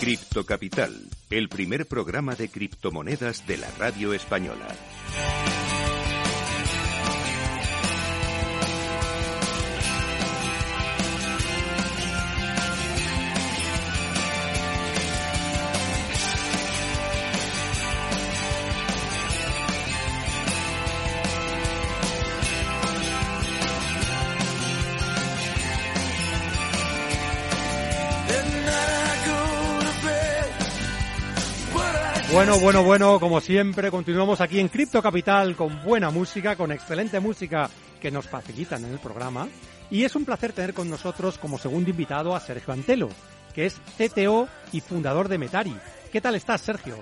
Cripto Capital, el primer programa de criptomonedas de la radio española. Bueno, bueno, bueno, como siempre, continuamos aquí en Cripto Capital con buena música, con excelente música que nos facilitan en el programa. Y es un placer tener con nosotros como segundo invitado a Sergio Antelo, que es CTO y fundador de Metari. ¿Qué tal estás, Sergio?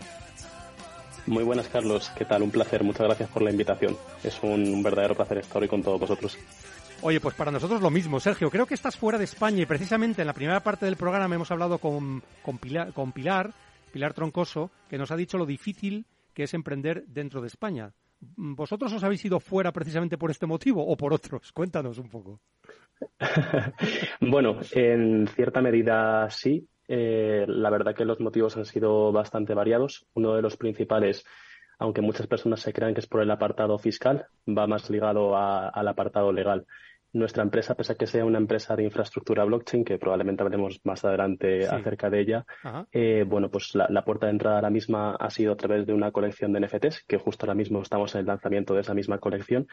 Muy buenas, Carlos. ¿Qué tal? Un placer. Muchas gracias por la invitación. Es un, verdadero placer estar hoy con todos vosotros. Oye, pues para nosotros lo mismo, Sergio. Creo que estás fuera de España y precisamente en la primera parte del programa hemos hablado con, con Pilar Pilar Troncoso, que nos ha dicho lo difícil que es emprender dentro de España. ¿Vosotros os habéis ido fuera precisamente por este motivo o por otros? Cuéntanos un poco. bueno, en cierta medida sí. Eh, la verdad que los motivos han sido bastante variados. Uno de los principales, aunque muchas personas se crean que es por el apartado fiscal, va más ligado al apartado legal. Nuestra empresa, pese a que sea una empresa de infraestructura blockchain, que probablemente hablemos más adelante acerca de ella, eh, bueno, pues la, puerta de entrada a la misma ha sido a través de una colección de NFTs, que justo ahora mismo estamos en el lanzamiento de esa misma colección.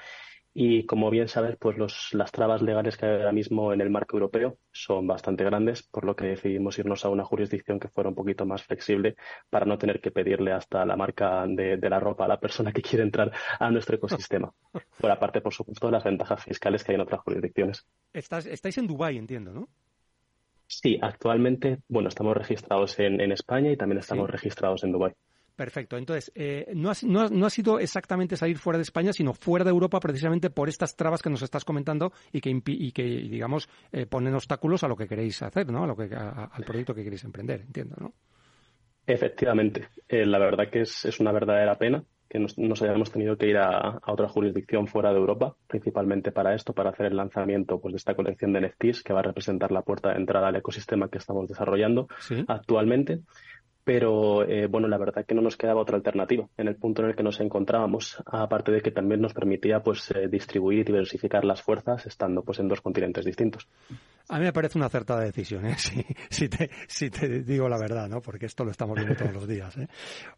Y como bien sabes, pues los, las trabas legales que hay ahora mismo en el marco europeo son bastante grandes, por lo que decidimos irnos a una jurisdicción que fuera un poquito más flexible para no tener que pedirle hasta la marca de, la ropa a la persona que quiere entrar a nuestro ecosistema. por aparte, por supuesto, de las ventajas fiscales que hay en otras jurisdicciones. estáis en Dubái, entiendo, ¿no? Sí, actualmente, bueno, estamos registrados en, España y también estamos registrados en Dubái. Perfecto. Entonces, eh, no, ha, no, ha, sido exactamente salir fuera de España, sino fuera de Europa precisamente por estas trabas que nos estás comentando y que, y que digamos, eh, ponen obstáculos a lo que queréis hacer, ¿no? A lo que, al proyecto que queréis emprender, entiendo, ¿no? Efectivamente. Eh, la verdad que es, es, una verdadera pena que nos, hayamos tenido que ir a, otra jurisdicción fuera de Europa, principalmente para esto, para hacer el lanzamiento pues, de esta colección de NFTs que va a representar la puerta de entrada al ecosistema que estamos desarrollando actualmente pero eh, bueno, la verdad que no nos quedaba otra alternativa en el punto en el que nos encontrábamos, aparte de que también nos permitía pues eh, distribuir y diversificar las fuerzas estando pues en dos continentes distintos. A mí me parece una acertada decisión, ¿eh? si, te, si te digo la verdad, ¿no? porque esto lo estamos viendo todos los días. ¿eh?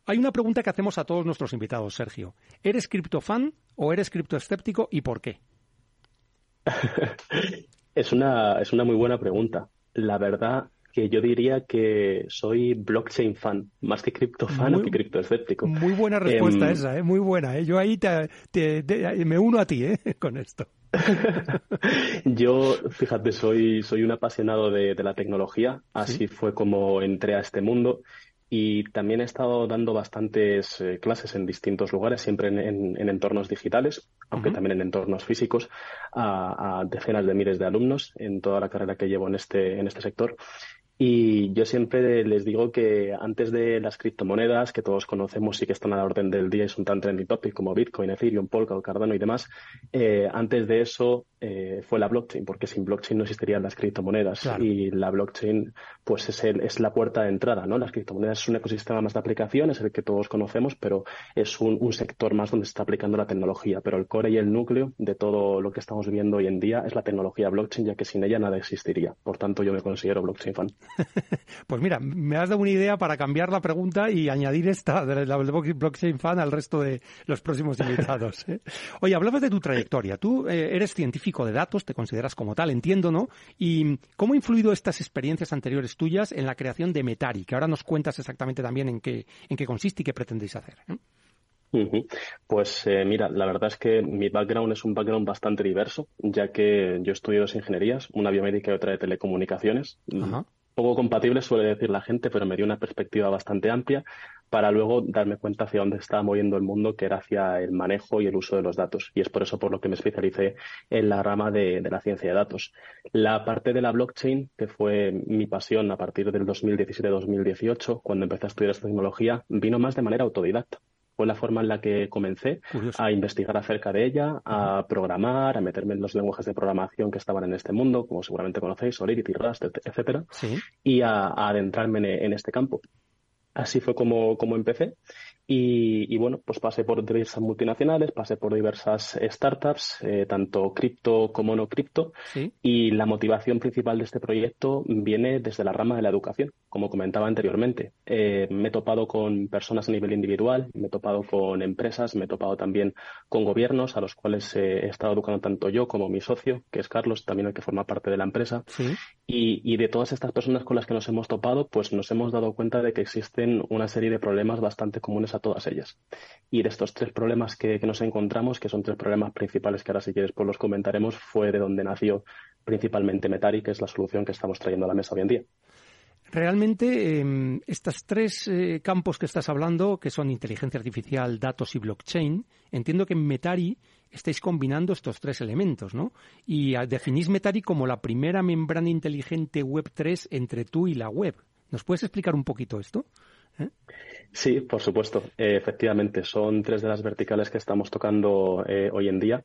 Hay una pregunta que hacemos a todos nuestros invitados, Sergio. ¿Eres criptofan o eres criptoescéptico y por qué? es, una, es una muy buena pregunta. La verdad que yo diría que soy blockchain fan, más que cripto fan o que cripto escéptico. Muy buena respuesta em, esa, ¿eh? muy buena. ¿eh? Yo ahí te, me uno a ti ¿eh? con esto. yo, fíjate, soy, soy un apasionado de, la tecnología, así fue como entré a este mundo y también he estado dando bastantes eh, clases en distintos lugares, siempre en, entornos digitales, aunque también en entornos físicos, a, a, decenas de miles de alumnos en toda la carrera que llevo en este, en este sector. Y yo siempre les digo que antes de las criptomonedas, que todos conocemos y que están a la orden del día y son tan trendy topic como Bitcoin, Ethereum, Polkadot, Cardano y demás, eh, antes de eso eh, fue la blockchain, porque sin blockchain no existirían las criptomonedas. Y la blockchain, pues es, el, es la puerta de entrada, ¿no? Las criptomonedas es un ecosistema más de aplicación, es el que todos conocemos, pero es un, un sector más donde se está aplicando la tecnología. Pero el core y el núcleo de todo lo que estamos viviendo hoy en día es la tecnología blockchain, ya que sin ella nada existiría. Por tanto, yo me considero blockchain fan. pues mira, me has dado una idea para cambiar la pregunta y añadir esta de la blockchain fan al resto de los próximos invitados. ¿eh? Oye, hablabas de tu trayectoria. Tú eh, eres científico de datos, te consideras como tal, entiendo, ¿no? ¿Y cómo ha influido estas experiencias anteriores tuyas en la creación de Metari? Que ahora nos cuentas exactamente también en qué, en qué consiste y qué pretendéis hacer. ¿eh? Pues mira, la verdad es que mi background es un background bastante diverso, ya que yo estudio dos ingenierías, una biomédica y otra de telecomunicaciones. Ajá poco compatible, suele decir la gente, pero me dio una perspectiva bastante amplia para luego darme cuenta hacia dónde estaba moviendo el mundo, que era hacia el manejo y el uso de los datos. Y es por eso por lo que me especialicé en la rama de, la ciencia de datos. La parte de la blockchain, que fue mi pasión a partir del 2017-2018, cuando empecé a estudiar esta tecnología, vino más de manera autodidacta. Fue la forma en la que comencé a investigar acerca de ella, a programar, a meterme en los lenguajes de programación que estaban en este mundo, como seguramente conocéis, Solidity, Rust, etcétera, y a, adentrarme en, este campo. Así fue como, como empecé y, bueno, pues pasé por diversas multinacionales, pasé por diversas startups, eh, tanto cripto como no cripto. Y la motivación principal de este proyecto viene desde la rama de la educación, como comentaba anteriormente. Eh, me he topado con personas a nivel individual, me he topado con empresas, me he topado también con gobiernos a los cuales he estado educando tanto yo como mi socio, que es Carlos, también el que forma parte de la empresa. Y, y de todas estas personas con las que nos hemos topado, pues nos hemos dado cuenta de que existen una serie de problemas bastante comunes a todas ellas. Y de estos tres problemas que, nos encontramos, que son tres problemas principales que ahora si quieres pues los comentaremos, fue de donde nació principalmente Metari, que es la solución que estamos trayendo a la mesa hoy en día. Realmente, em, estos tres eh, campos que estás hablando, que son inteligencia artificial, datos y blockchain, entiendo que en Metari estáis combinando estos tres elementos, ¿no? Y definís Metari como la primera membrana inteligente Web3 entre tú y la web. ¿Nos puedes explicar un poquito esto? ¿Eh? Sí, por supuesto. Eh, efectivamente, son tres de las verticales que estamos tocando eh, hoy en día.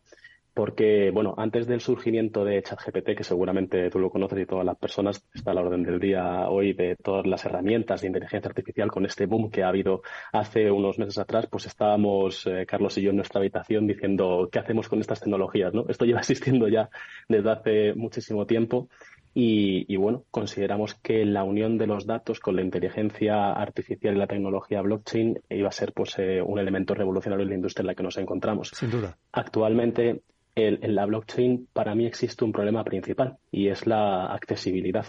Porque, bueno, antes del surgimiento de ChatGPT, que seguramente tú lo conoces y todas las personas, está a la orden del día hoy de todas las herramientas de inteligencia artificial con este boom que ha habido hace unos meses atrás, pues estábamos, Carlos y yo, en nuestra habitación diciendo, ¿qué hacemos con estas tecnologías? ¿no? Esto lleva existiendo ya desde hace muchísimo tiempo y, bueno, consideramos que la unión de los datos con la inteligencia artificial y la tecnología blockchain iba a ser pues, eh, un elemento revolucionario en la industria en la que nos encontramos. Sin duda. Actualmente, en la blockchain, para mí existe un problema principal y es la accesibilidad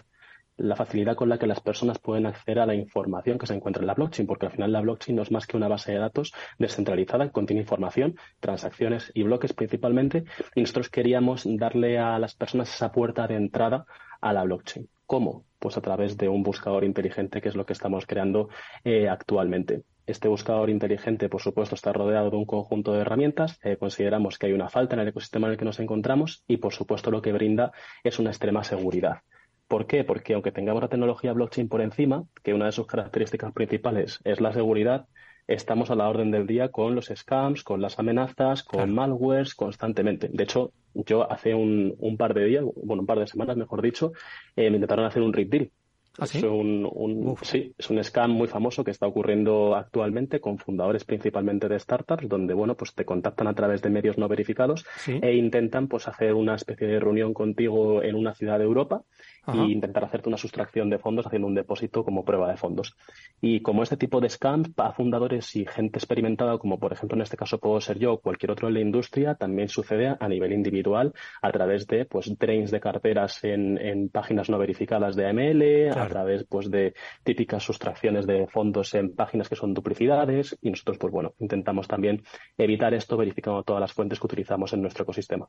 la facilidad con la que las personas pueden acceder a la información que se encuentra en la blockchain, porque al final la blockchain no es más que una base de datos descentralizada que contiene información, transacciones y bloques principalmente, y nosotros queríamos darle a las personas esa puerta de entrada a la blockchain. ¿Cómo? Pues a través de un buscador inteligente, que es lo que estamos creando eh, actualmente. Este buscador inteligente, por supuesto, está rodeado de un conjunto de herramientas. Eh, consideramos que hay una falta en el ecosistema en el que nos encontramos y, por supuesto, lo que brinda es una extrema seguridad. ¿Por qué? Porque aunque tengamos la tecnología blockchain por encima, que una de sus características principales es la seguridad, estamos a la orden del día con los scams, con las amenazas, con malwares constantemente. De hecho, yo hace un, par de días, bueno, un par de semanas, mejor dicho, eh, me intentaron hacer un RIP deal. ¿Ah, es un, sí, es un scam muy famoso que está ocurriendo actualmente con fundadores principalmente de startups, donde bueno, pues te contactan a través de medios no verificados e intentan pues hacer una especie de reunión contigo en una ciudad de Europa y intentar hacerte una sustracción de fondos haciendo un depósito como prueba de fondos. Y como este tipo de scams, a fundadores y gente experimentada, como por ejemplo en este caso puedo ser yo o cualquier otro en la industria, también sucede a nivel individual a través de pues drains de carteras en, en páginas no verificadas de AML, a través pues de típicas sustracciones de fondos en páginas que son duplicidades. Y nosotros pues bueno, intentamos también evitar esto verificando todas las fuentes que utilizamos en nuestro ecosistema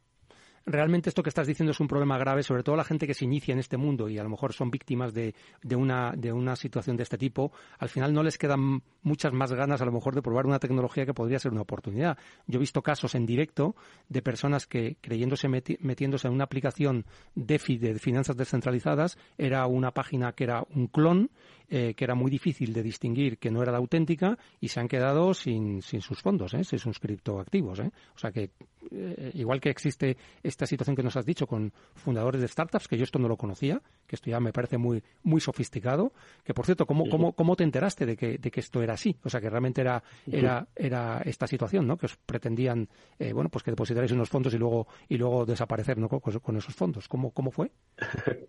realmente esto que estás diciendo es un problema grave, sobre todo la gente que se inicia en este mundo y a lo mejor son víctimas de, de, una, de una situación de este tipo, al final no les quedan muchas más ganas a lo mejor de probar una tecnología que podría ser una oportunidad. Yo he visto casos en directo de personas que creyéndose metiéndose en una aplicación DeFi de finanzas descentralizadas, era una página que era un clon, eh, que era muy difícil de distinguir que no era la auténtica y se han quedado sin, sin sus fondos, ¿eh? sin sus criptoactivos. ¿eh? O sea que eh, igual que existe esta situación que nos has dicho con fundadores de startups, que yo esto no lo conocía, que esto ya me parece muy, muy sofisticado, que por cierto, ¿cómo, cómo, cómo te enteraste de que, de que esto era así? O sea, que realmente era, era, era esta situación, ¿no? Que os pretendían, eh, bueno, pues que depositarais unos fondos y luego, y luego desaparecer, ¿no? Con, esos fondos. ¿Cómo, cómo fue?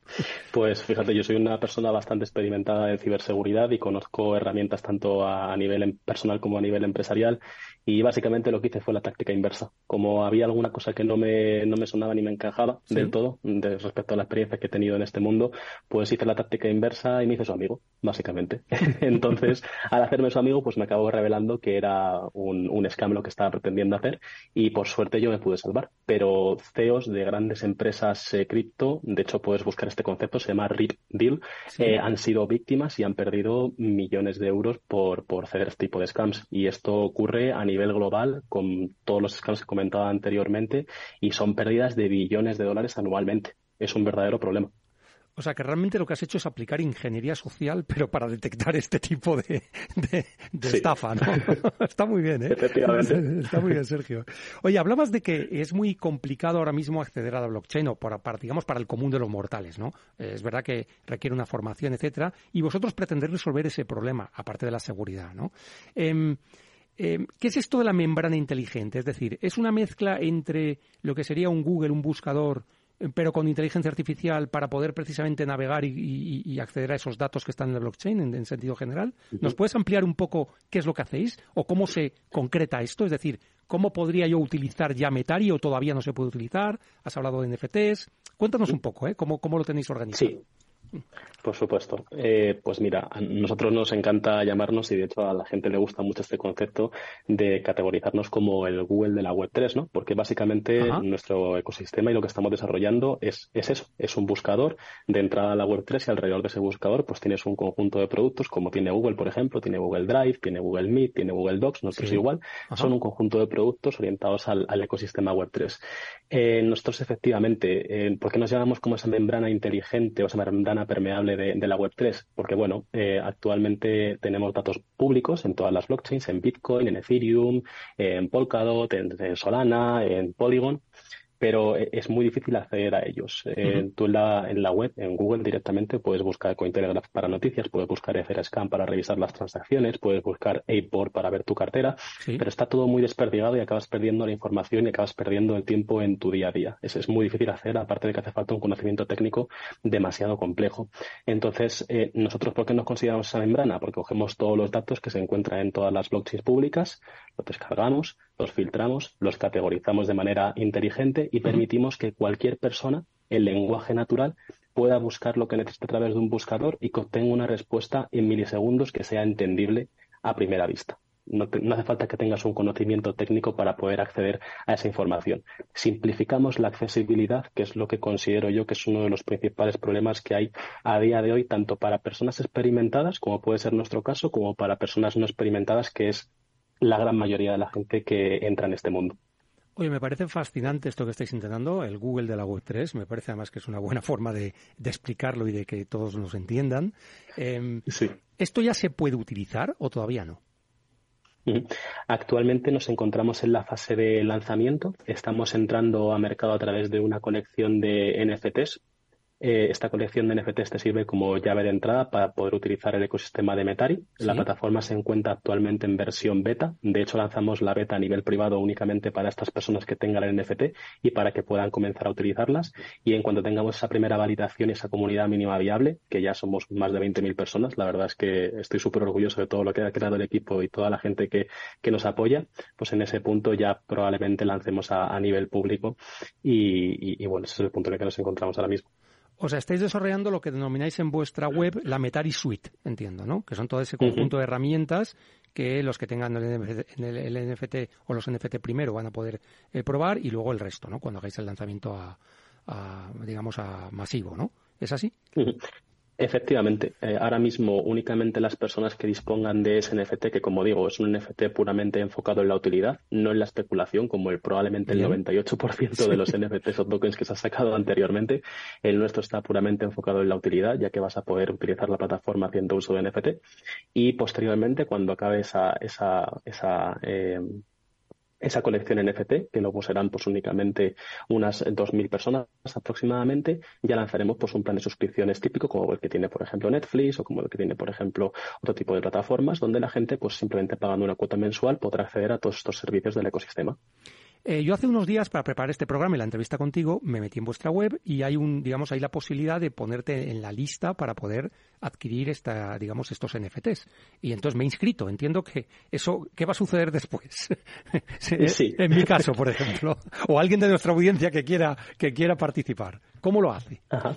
pues fíjate, yo soy una persona bastante experimentada en ciberseguridad y conozco herramientas tanto a, a nivel em, personal como a nivel empresarial y básicamente lo que hice fue la táctica inversa. Como había alguna cosa que no me, no me sonaba ni me encajaba del todo de, respecto a la experiencia que he tenido en este mundo, pues hice la táctica inversa y me hice su amigo, básicamente. Entonces, al hacerme su amigo, pues me acabo revelando que era un, un scam lo que estaba pretendiendo hacer y por suerte yo me pude salvar. Pero CEOs de grandes empresas eh, cripto, de hecho puedes buscar este concepto, se llama RIP Deal, eh, han sido víctimas y han perdido millones de euros por, por hacer este tipo de scams. Y esto ocurre a nivel global con todos los scams que comentaba anteriormente y son pérdidas de billones de dólares anualmente. Es un verdadero problema. O sea, que realmente lo que has hecho es aplicar ingeniería social, pero para detectar este tipo de, estafa, ¿no? Está muy bien, ¿eh? Efectivamente. Está muy bien, Sergio. Oye, hablabas de que es muy complicado ahora mismo acceder a la blockchain, o para, digamos, para el común de los mortales, ¿no? Es verdad que requiere una formación, etcétera, y vosotros pretendéis resolver ese problema, aparte de la seguridad, ¿no? Em, em, ¿Qué es esto de la membrana inteligente? Es decir, ¿es una mezcla entre lo que sería un Google, un buscador, pero con inteligencia artificial para poder precisamente navegar y, acceder a esos datos que están en la blockchain en, sentido general. ¿Nos puedes ampliar un poco qué es lo que hacéis o cómo se concreta esto? Es decir, ¿cómo podría yo utilizar ya Metari o todavía no se puede utilizar? Has hablado de NFTs. Cuéntanos un poco, ¿eh? ¿Cómo, cómo lo tenéis organizado? Sí. Por supuesto. Eh, pues mira, a nosotros nos encanta llamarnos y de hecho a la gente le gusta mucho este concepto de categorizarnos como el Google de la Web 3, ¿no? Porque básicamente nuestro ecosistema y lo que estamos desarrollando es, es eso, es un buscador de entrada a la Web 3 y alrededor de ese buscador pues tienes un conjunto de productos como tiene Google, por ejemplo, tiene Google Drive, tiene Google Meet, tiene Google Docs, nosotros igual, son un conjunto de productos orientados al, ecosistema Web 3. Eh, nosotros efectivamente, eh, ¿por qué nos llamamos como esa membrana inteligente o esa membrana permeable de, la Web3? Porque, bueno, eh, actualmente tenemos datos públicos en todas las blockchains, en Bitcoin, en Ethereum, en Polkadot, en Solana, en Polygon pero e, es muy difícil acceder a ellos. Eh, tú en la, en la web, en Google directamente, puedes buscar Cointelegraph para noticias, puedes buscar Etherscan para revisar las transacciones, puedes buscar Apor para ver tu cartera, pero está todo muy desperdigado y acabas perdiendo la información y acabas perdiendo el tiempo en tu día a día. Es, es muy difícil hacer, aparte de que hace falta un conocimiento técnico demasiado complejo. Entonces, eh, nosotros, ¿por qué nos consideramos esa membrana? Porque cogemos todos los datos que se encuentran en todas las blockchains públicas, los descargamos, los filtramos, los categorizamos de manera inteligente y permitimos que cualquier persona, en lenguaje natural, pueda buscar lo que necesite a través de un buscador y que obtenga una respuesta en milisegundos que sea entendible a primera vista. No, hace falta que tengas un conocimiento técnico para poder acceder a esa información. Simplificamos la accesibilidad, que es lo que considero yo que es uno de los principales problemas que hay a día de hoy, tanto para personas experimentadas, como puede ser nuestro caso, como para personas no experimentadas, que es la gran mayoría de la gente que entra en este mundo. Oye, me parece fascinante esto que estáis intentando, el Google de la Web 3. Me parece además que es una buena forma de, explicarlo y de que todos nos entiendan. Em, sí. ¿Esto ya se puede utilizar o todavía no? Actualmente nos encontramos en la fase de lanzamiento. Estamos entrando a mercado a través de una colección de NFTs eh, esta colección de NFTs te sirve como llave de entrada para poder utilizar el ecosistema de Metari. La plataforma se encuentra actualmente en versión beta. De hecho, lanzamos la beta a nivel privado únicamente para estas personas que tengan el NFT y para que puedan comenzar a utilizarlas. Y en cuanto tengamos esa primera validación y esa comunidad mínima viable, que ya somos más de 20.000 personas, la verdad es que estoy súper orgulloso de todo lo que ha creado el equipo y toda la gente que, nos apoya, pues en ese punto ya probablemente lancemos a, nivel público y, y bueno, ese es el punto en el que nos encontramos ahora mismo. O sea, estáis desarrollando lo que denomináis en vuestra web la Metari Suite, entiendo, ¿no? Que son todo ese conjunto de herramientas que los que tengan el NFT, o los NFT primero van a poder eh, probar y luego el resto, ¿no? Cuando hagáis el lanzamiento a, digamos, a masivo, ¿no? ¿Es así? Efectivamente, eh, ahora mismo únicamente las personas que dispongan de ese NFT, que como digo es un NFT puramente enfocado en la utilidad, no en la especulación, como el probablemente el 98% de los NFTs o tokens que se ha sacado anteriormente, el nuestro está puramente enfocado en la utilidad, ya que vas a poder utilizar la plataforma haciendo uso de NFT y posteriormente cuando acabe esa, esa, esa eh, esa colección NFT, que luego serán pues únicamente unas 2.000 personas aproximadamente, ya lanzaremos pues un plan de suscripciones típico como el que tiene por ejemplo Netflix o como el que tiene por ejemplo otro tipo de plataformas donde la gente pues simplemente pagando una cuota mensual podrá acceder a todos estos servicios del ecosistema. Eh, yo hace unos días, para preparar este programa y la entrevista contigo, me metí en vuestra web y hay un, digamos, hay la posibilidad de ponerte en la lista para poder adquirir esta, digamos, estos NFTs. Y entonces me he inscrito. Entiendo que eso, ¿qué va a suceder después? sí. En mi caso, por ejemplo. O alguien de nuestra audiencia que quiera, que quiera participar. ¿Cómo lo hace? Ajá.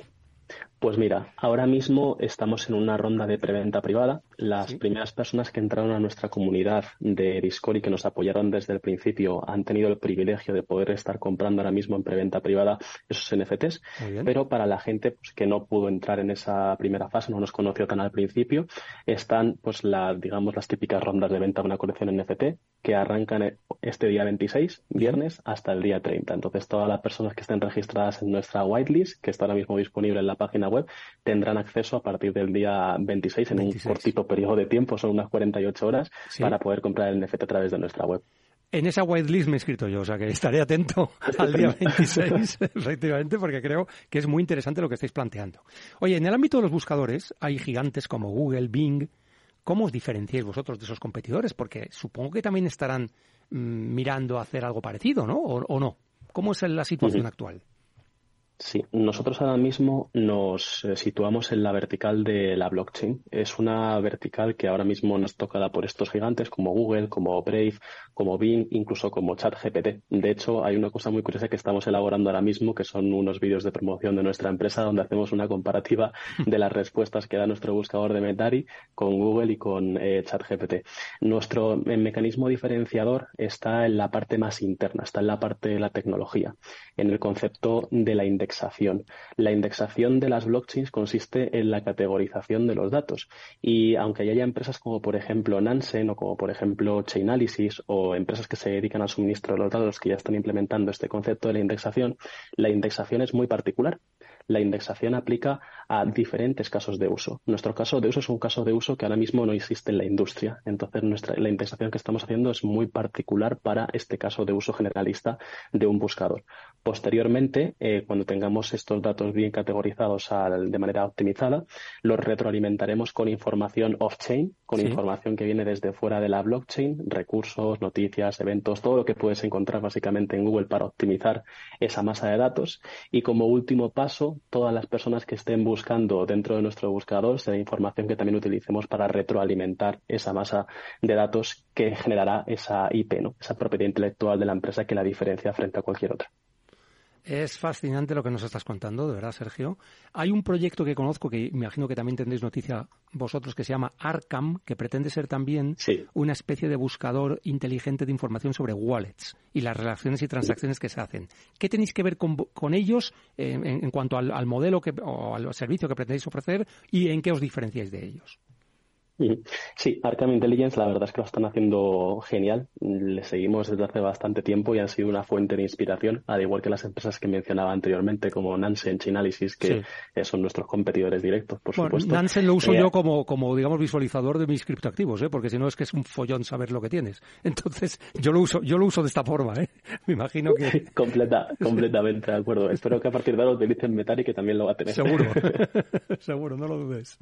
Pues mira, ahora mismo estamos en una ronda de preventa privada. Las primeras personas que entraron a nuestra comunidad de Discord y que nos apoyaron desde el principio han tenido el privilegio de poder estar comprando ahora mismo en preventa privada esos NFTs. Pero para la gente pues, que no pudo entrar en esa primera fase, no nos conoció tan al principio, están pues la, digamos, las típicas rondas de venta de una colección NFT que arrancan este día 26, viernes, hasta el día 30. Entonces, todas las personas que estén registradas en nuestra whitelist, que está ahora mismo disponible en la página web, tendrán acceso a partir del día 26 en un cortito periodo de tiempo, son unas 48 horas, para poder comprar el NFT a través de nuestra web. En esa whitelist me he escrito yo, o sea que estaré atento al día 26, efectivamente, porque creo que es muy interesante lo que estáis planteando. Oye, en el ámbito de los buscadores hay gigantes como Google, Bing. ¿Cómo os diferenciáis vosotros de esos competidores? Porque supongo que también estarán mm, mirando a hacer algo parecido, ¿no? ¿O, no? ¿Cómo es la situación actual? Sí, nosotros ahora mismo nos eh, situamos en la vertical de la blockchain. Es una vertical que ahora mismo nos tocada por estos gigantes como Google, como Brave, como Bing, incluso como ChatGPT. De hecho, hay una cosa muy curiosa que estamos elaborando ahora mismo, que son unos vídeos de promoción de nuestra empresa donde hacemos una comparativa de las respuestas que da nuestro buscador de Metari con Google y con eh, ChatGPT. Nuestro eh, mecanismo diferenciador está en la parte más interna, está en la parte de la tecnología, en el concepto de la indexación la indexación de las blockchains consiste en la categorización de los datos y aunque haya empresas como por ejemplo Nansen o como por ejemplo Chainalysis o empresas que se dedican al suministro de los datos que ya están implementando este concepto de la indexación, la indexación es muy particular la indexación aplica a diferentes casos de uso. Nuestro caso de uso es un caso de uso que ahora mismo no existe en la industria. Entonces, nuestra, la indexación que estamos haciendo es muy particular para este caso de uso generalista de un buscador. Posteriormente, eh, cuando tengamos estos datos bien categorizados de manera optimizada, los retroalimentaremos con información off-chain, con información que viene desde fuera de la blockchain, recursos, noticias, eventos, todo lo que puedes encontrar básicamente en Google para optimizar esa masa de datos. Y como último paso, todas las personas que estén buscando dentro de nuestro buscador será información que también utilicemos para retroalimentar esa masa de datos que generará esa IP, ¿no? esa propiedad intelectual de la empresa que la diferencia frente a cualquier otra. Es fascinante lo que nos estás contando, de verdad, Sergio. Hay un proyecto que conozco que me imagino que también tendréis noticia vosotros que se llama Arcam, que pretende ser también una especie de buscador inteligente de información sobre wallets y las relaciones y transacciones que se hacen. ¿Qué tenéis que ver con, ellos en, cuanto al, al modelo que, o al servicio que pretendéis ofrecer y en qué os diferenciáis de ellos? Sí, Arkham Intelligence la verdad es que lo están haciendo genial. Le seguimos desde hace bastante tiempo y han sido una fuente de inspiración, al igual que las empresas que mencionaba anteriormente, como Nansen, Chainalysis, que son nuestros competidores directos, por supuesto. Nansen lo uso eh, yo como, como, digamos, visualizador de mis criptoactivos, ¿eh? porque si no es que es un follón saber lo que tienes. Entonces, yo lo uso, yo lo uso de esta forma, ¿eh? Me imagino que... Completa, completamente de acuerdo. Espero que a partir de ahora utilicen Metari, que también lo va a tener. Seguro, seguro, no lo dudes.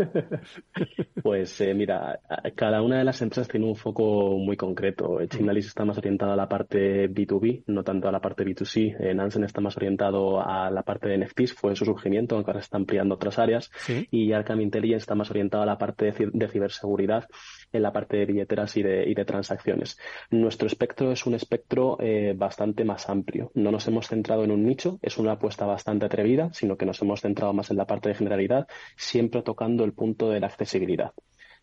pues eh, mira, cada una de las empresas tiene un foco muy concreto. Chainalysis está más orientado a la parte B2B, no tanto a la parte B2C. Eh, Nansen está más orientado a la parte de NFTs, fue su surgimiento, aunque ahora está ampliando otras áreas. Y Arkham Intelligence está más orientado a la parte de, ciberseguridad, en la parte de billeteras y de, transacciones. Nuestro espectro es un espectro eh, bastante más amplio. No nos hemos centrado en un nicho, es una apuesta bastante atrevida, sino que nos hemos centrado más en la parte de generalidad, siempre tocando el punto de la accesibilidad.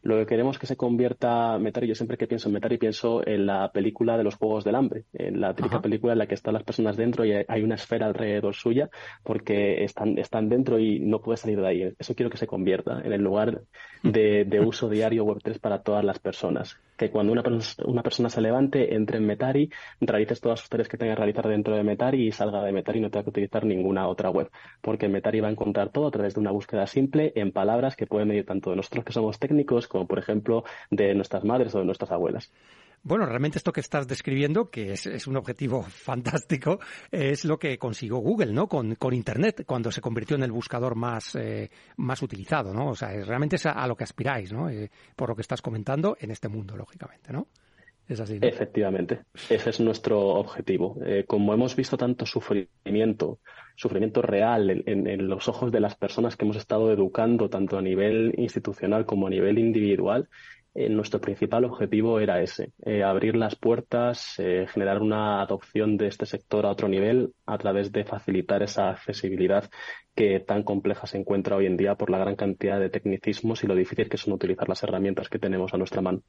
Lo que queremos es que se convierta Metari, yo siempre que pienso en Metari pienso en la película de los Juegos del Hambre, en la típica película en la que están las personas dentro y hay una esfera alrededor suya porque están, están dentro y no puede salir de ahí. Eso quiero que se convierta en el lugar de, de uso diario Web3 para todas las personas que cuando una, una persona se levante, entre en Metari, realices todas sus tareas que tenga que realizar dentro de Metari y salga de Metari y no tenga que utilizar ninguna otra web. Porque Metari va a encontrar todo a través de una búsqueda simple en palabras que pueden medir tanto de nosotros que somos técnicos como, por ejemplo, de nuestras madres o de nuestras abuelas. Bueno, realmente esto que estás describiendo, que es, un objetivo fantástico, es lo que consiguió Google, ¿no? Con, Internet, cuando se convirtió en el buscador más, eh, más utilizado, ¿no? O sea, realmente es a, lo que aspiráis, ¿no? Eh, por lo que estás comentando en este mundo, lógicamente, ¿no? Es. Efectivamente, ese es nuestro objetivo. Eh, como hemos visto tanto sufrimiento, sufrimiento real en, los ojos de las personas que hemos estado educando, tanto a nivel institucional como a nivel individual, eh, nuestro principal objetivo era ese, eh, abrir las puertas, generar una adopción de este sector a otro nivel a través de facilitar esa accesibilidad que tan compleja se encuentra hoy en día por la gran cantidad de tecnicismos y lo difícil que son utilizar las herramientas que tenemos a nuestra mano.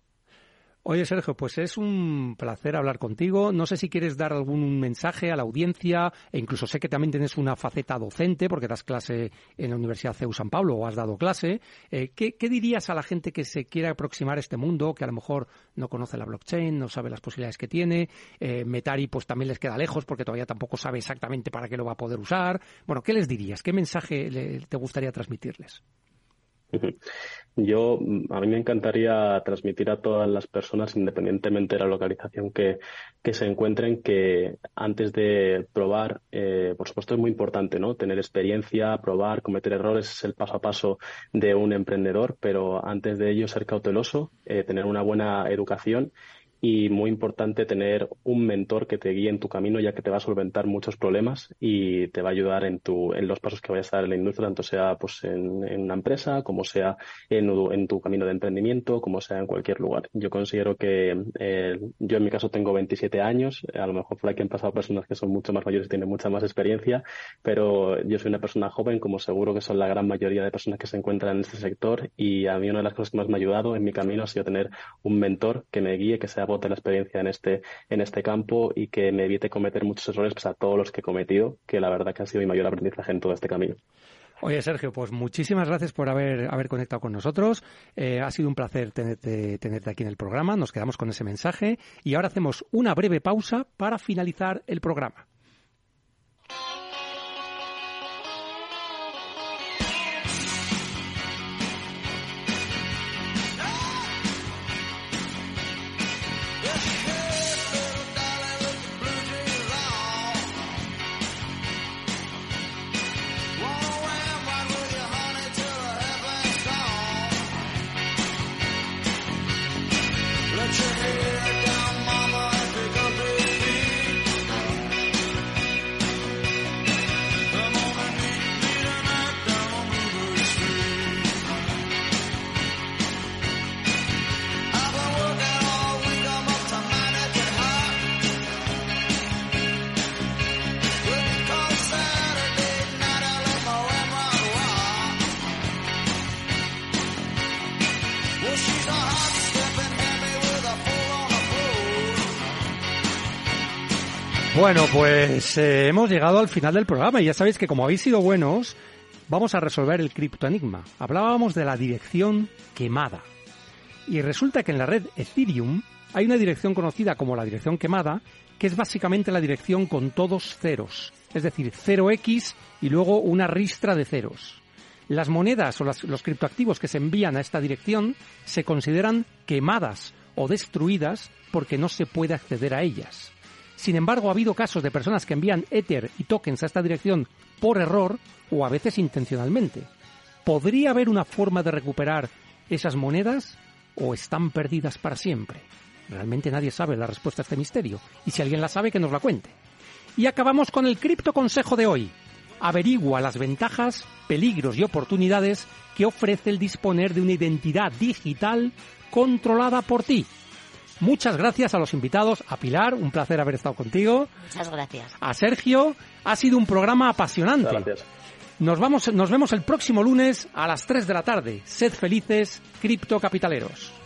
Oye, Sergio, pues es un placer hablar contigo. No sé si quieres dar algún mensaje a la audiencia, e incluso sé que también tienes una faceta docente, porque das clase en la Universidad CEU San Pablo o has dado clase. Eh, ¿qué, dirías a la gente que se quiera aproximar a este mundo, que a lo mejor no conoce la blockchain, no sabe las posibilidades que tiene? Eh, Metari, pues también les queda lejos, porque todavía tampoco sabe exactamente para qué lo va a poder usar. Bueno, ¿qué les dirías? ¿Qué mensaje te gustaría transmitirles? Yo, a mí me encantaría transmitir a todas las personas, independientemente de la localización que, se encuentren, que antes de probar, eh, por supuesto es muy importante, ¿no? Tener experiencia, probar, cometer errores es el paso a paso de un emprendedor, pero antes de ello ser cauteloso, eh, tener una buena educación y muy importante tener un mentor que te guíe en tu camino ya que te va a solventar muchos problemas y te va a ayudar en, tu, en los pasos que vayas a dar en la industria, tanto sea pues en, una empresa, como sea en, en, tu camino de emprendimiento, como sea en cualquier lugar. Yo considero que eh, yo en mi caso tengo 27 años, a lo mejor por aquí han pasado personas que son mucho más mayores y tienen mucha más experiencia, pero yo soy una persona joven, como seguro que son la gran mayoría de personas que se encuentran en este sector y a mí una de las cosas que más me ha ayudado en mi camino ha sido tener un mentor que me guíe, que sea bote la experiencia en este, en este campo y que me evite cometer muchos errores pues, a todos los que he cometido, que la verdad que ha sido mi mayor aprendizaje en todo este camino. Oye, Sergio, pues muchísimas gracias por haber, haber conectado con nosotros. Eh, ha sido un placer tenerte, tenerte aquí en el programa. Nos quedamos con ese mensaje y ahora hacemos una breve pausa para finalizar el programa. Bye. Bueno, pues eh, hemos llegado al final del programa y ya sabéis que como habéis sido buenos, vamos a resolver el criptoenigma. Hablábamos de la dirección quemada. Y resulta que en la red Ethereum hay una dirección conocida como la dirección quemada, que es básicamente la dirección con todos ceros, es decir, 0x y luego una ristra de ceros. Las monedas o los criptoactivos que se envían a esta dirección se consideran quemadas o destruidas porque no se puede acceder a ellas. Sin embargo, ha habido casos de personas que envían Ether y tokens a esta dirección por error o a veces intencionalmente. ¿Podría haber una forma de recuperar esas monedas o están perdidas para siempre? Realmente nadie sabe la respuesta a este misterio y si alguien la sabe que nos la cuente. Y acabamos con el cripto consejo de hoy. Averigua las ventajas, peligros y oportunidades que ofrece el disponer de una identidad digital controlada por ti. Muchas gracias a los invitados, a Pilar, un placer haber estado contigo. Muchas gracias. A Sergio, ha sido un programa apasionante. Gracias. Nos, vamos, nos vemos el próximo lunes a las 3 de la tarde. Sed felices, criptocapitaleros.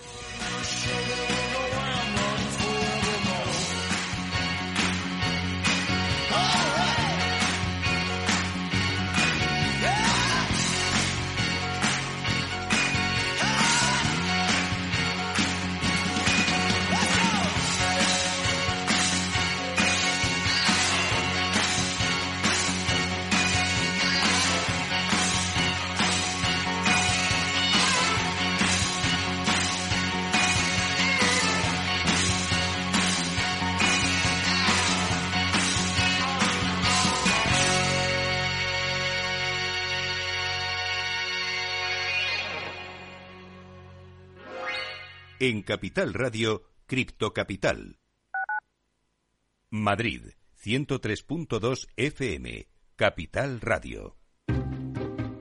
En Capital Radio, Cripto Capital. Madrid, 103.2 FM, Capital Radio.